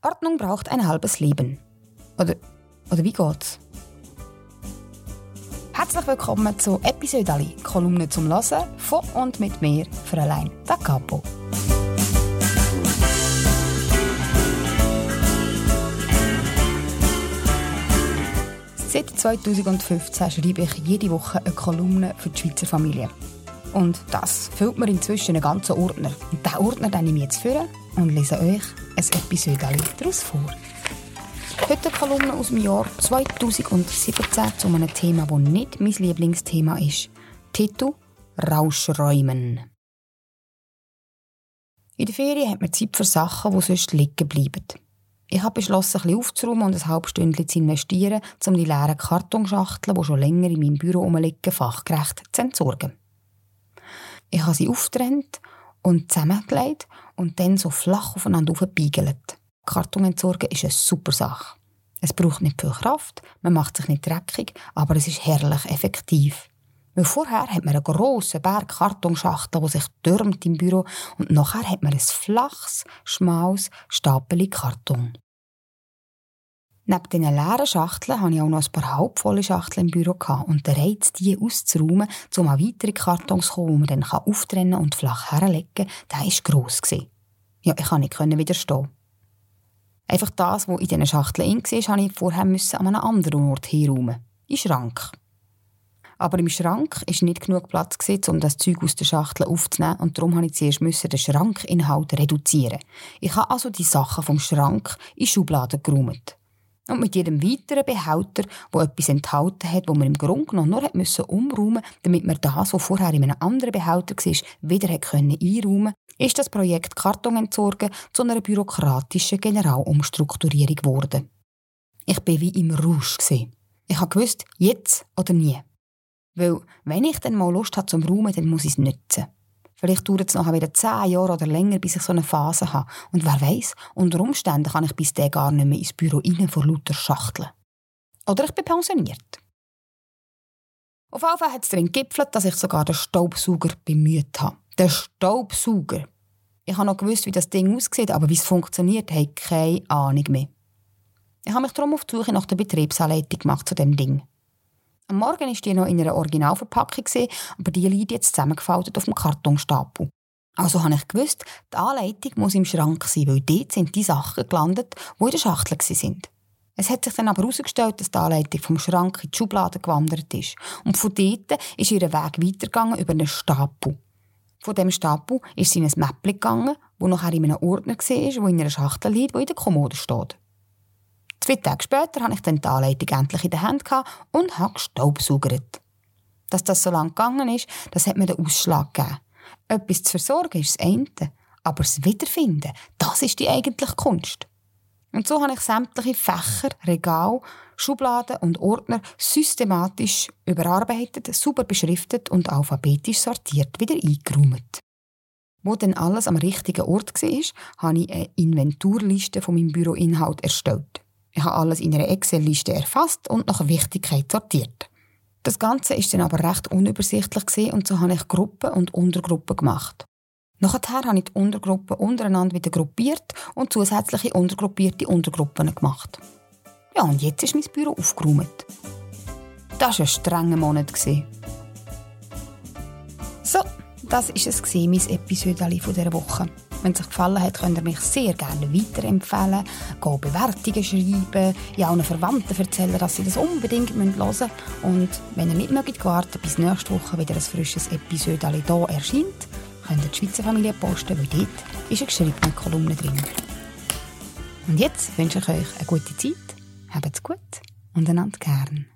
Ordnung braucht ein halbes Leben. Oder, oder wie geht's? Herzlich willkommen zu Episode Ali, Kolumne zum Hören von und mit mir, Fräulein Da Capo. Seit 2015 schreibe ich jede Woche eine Kolumne für die Schweizer Familie. Und das füllt mir inzwischen einen ganzen Ordner. Und diesen Ordner nehme ich jetzt vor und lese euch ein Episode daraus vor. Heute eine Kolumne aus dem Jahr 2017 zu einem Thema, das nicht mein Lieblingsthema ist. Titel Rauschräumen. In der Ferien hat man Zeit für Sachen, die sonst liegen bleiben. Ich habe beschlossen, ein bisschen aufzuräumen und ein halbes Stündchen zu investieren, um die leeren Kartonschachteln, die schon länger in meinem Büro rumliegen, fachgerecht zu entsorgen. Ich habe sie aufgetrennt und zusammengelegt und dann so flach aufeinander aufgebiegelt. Karton entsorgen ist eine super Sache. Es braucht nicht viel Kraft, man macht sich nicht dreckig, aber es ist herrlich effektiv. Weil vorher hat man einen grossen Berg Kartonschachteln, der sich türmt im Büro und nachher hat man ein flaches, schmales Stapel Karton. Neben diesen leeren Schachteln hatte ich auch noch ein paar halbvolle Schachteln im Büro und der Reiz, die auszuräumen, um an weitere Kartons zu kommen, die man dann auftrennen und flach herlegen kann, war gross. Ja, ich konnte nicht widerstehen. Einfach das, was in diesen Schachteln in war, musste ich vorher an einem anderen Ort herräumen. Den Schrank. Aber im Schrank war nicht genug Platz, um das Zeug aus der Schachtel aufzunehmen und darum musste ich zuerst den Schrankinhalt reduzieren. Ich habe also die Sachen vom Schrank in Schubladen geräumt. Und mit jedem weiteren Behälter, der etwas enthalten hat, wo man im Grunde genommen nur musste umräumen damit man das, was vorher in einem anderen Behälter war, wieder einräumen konnte, ist das Projekt Karton entsorgen zu einer bürokratischen Generalumstrukturierung geworden. Ich war wie im Rausch. Ich wusste, jetzt oder nie. Weil, wenn ich dann mal Lust habe zum Räumen, dann muss ich es nutzen. Vielleicht dauert es nachher wieder zehn Jahre oder länger, bis ich so eine Phase habe. Und wer weiß, unter Umständen kann ich bis dahin gar nicht mehr ins Büro rein vor lauter Schachteln. Oder ich bin pensioniert. Auf jeden Fall hat es darin gipfelt, dass ich sogar den Staubsauger bemüht habe. Der Staubsauger. Ich habe noch gewusst, wie das Ding aussieht, aber wie es funktioniert, habe ich keine Ahnung mehr. Ich habe mich darum auf die Suche nach der Betriebsanleitung gemacht zu dem Ding. Am Morgen war die noch in einer Originalverpackung, aber die liegt jetzt zusammengefaltet auf dem Kartonstapel. Also habe ich gewusst, die Anleitung muss im Schrank sein, weil dort sind die Sachen gelandet, die in der Schachtel sind. Es hat sich dann aber herausgestellt, dass die Anleitung vom Schrank in die Schublade gewandert ist. Und von dort ist ihr Weg weitergegangen über einen Stapel. Von diesem Stapel ist sie in ein Mäppchen gegangen, wo nachher in einem Ordner war, der in einer Schachtel liegt, die in der Kommode steht. Zwei Tage später hatte ich dann die Anleitung endlich in der Hand und habe gestaubsaugert. Dass das so lange gegangen ist, das hat mir den Ausschlag gegeben. Etwas zu versorgen ist das eine, aber das Wiederfinden, das ist die eigentliche Kunst. Und so habe ich sämtliche Fächer, Regal, Schubladen und Ordner systematisch überarbeitet, super beschriftet und alphabetisch sortiert wieder eingeräumt. Wo dann alles am richtigen Ort war, habe ich eine Inventurliste von meinem Büroinhalt erstellt. Ich habe alles in einer Excel-Liste erfasst und nach Wichtigkeit sortiert. Das Ganze ist dann aber recht unübersichtlich und so habe ich Gruppen und Untergruppen gemacht. Nachher habe ich die Untergruppen untereinander wieder gruppiert und zusätzliche untergruppierte Untergruppen gemacht. Ja, und jetzt ist mein Büro aufgeräumt. Das war ein strenger Monat. So, das war es, mein Episode dieser Woche. Wenn es euch gefallen hat, könnt ihr mich sehr gerne weiterempfehlen, go Bewertungen schreiben, ja allen Verwandten erzählen, dass sie das unbedingt hören müssen. Und wenn ihr nicht mögt warten, bis nächste Woche wieder ein frisches Episode hier erscheint, könnt ihr die Schweizer Familie posten, weil dort ist eine geschriebene Kolumne drin. Und jetzt wünsche ich euch eine gute Zeit, habt's gut und einander gern.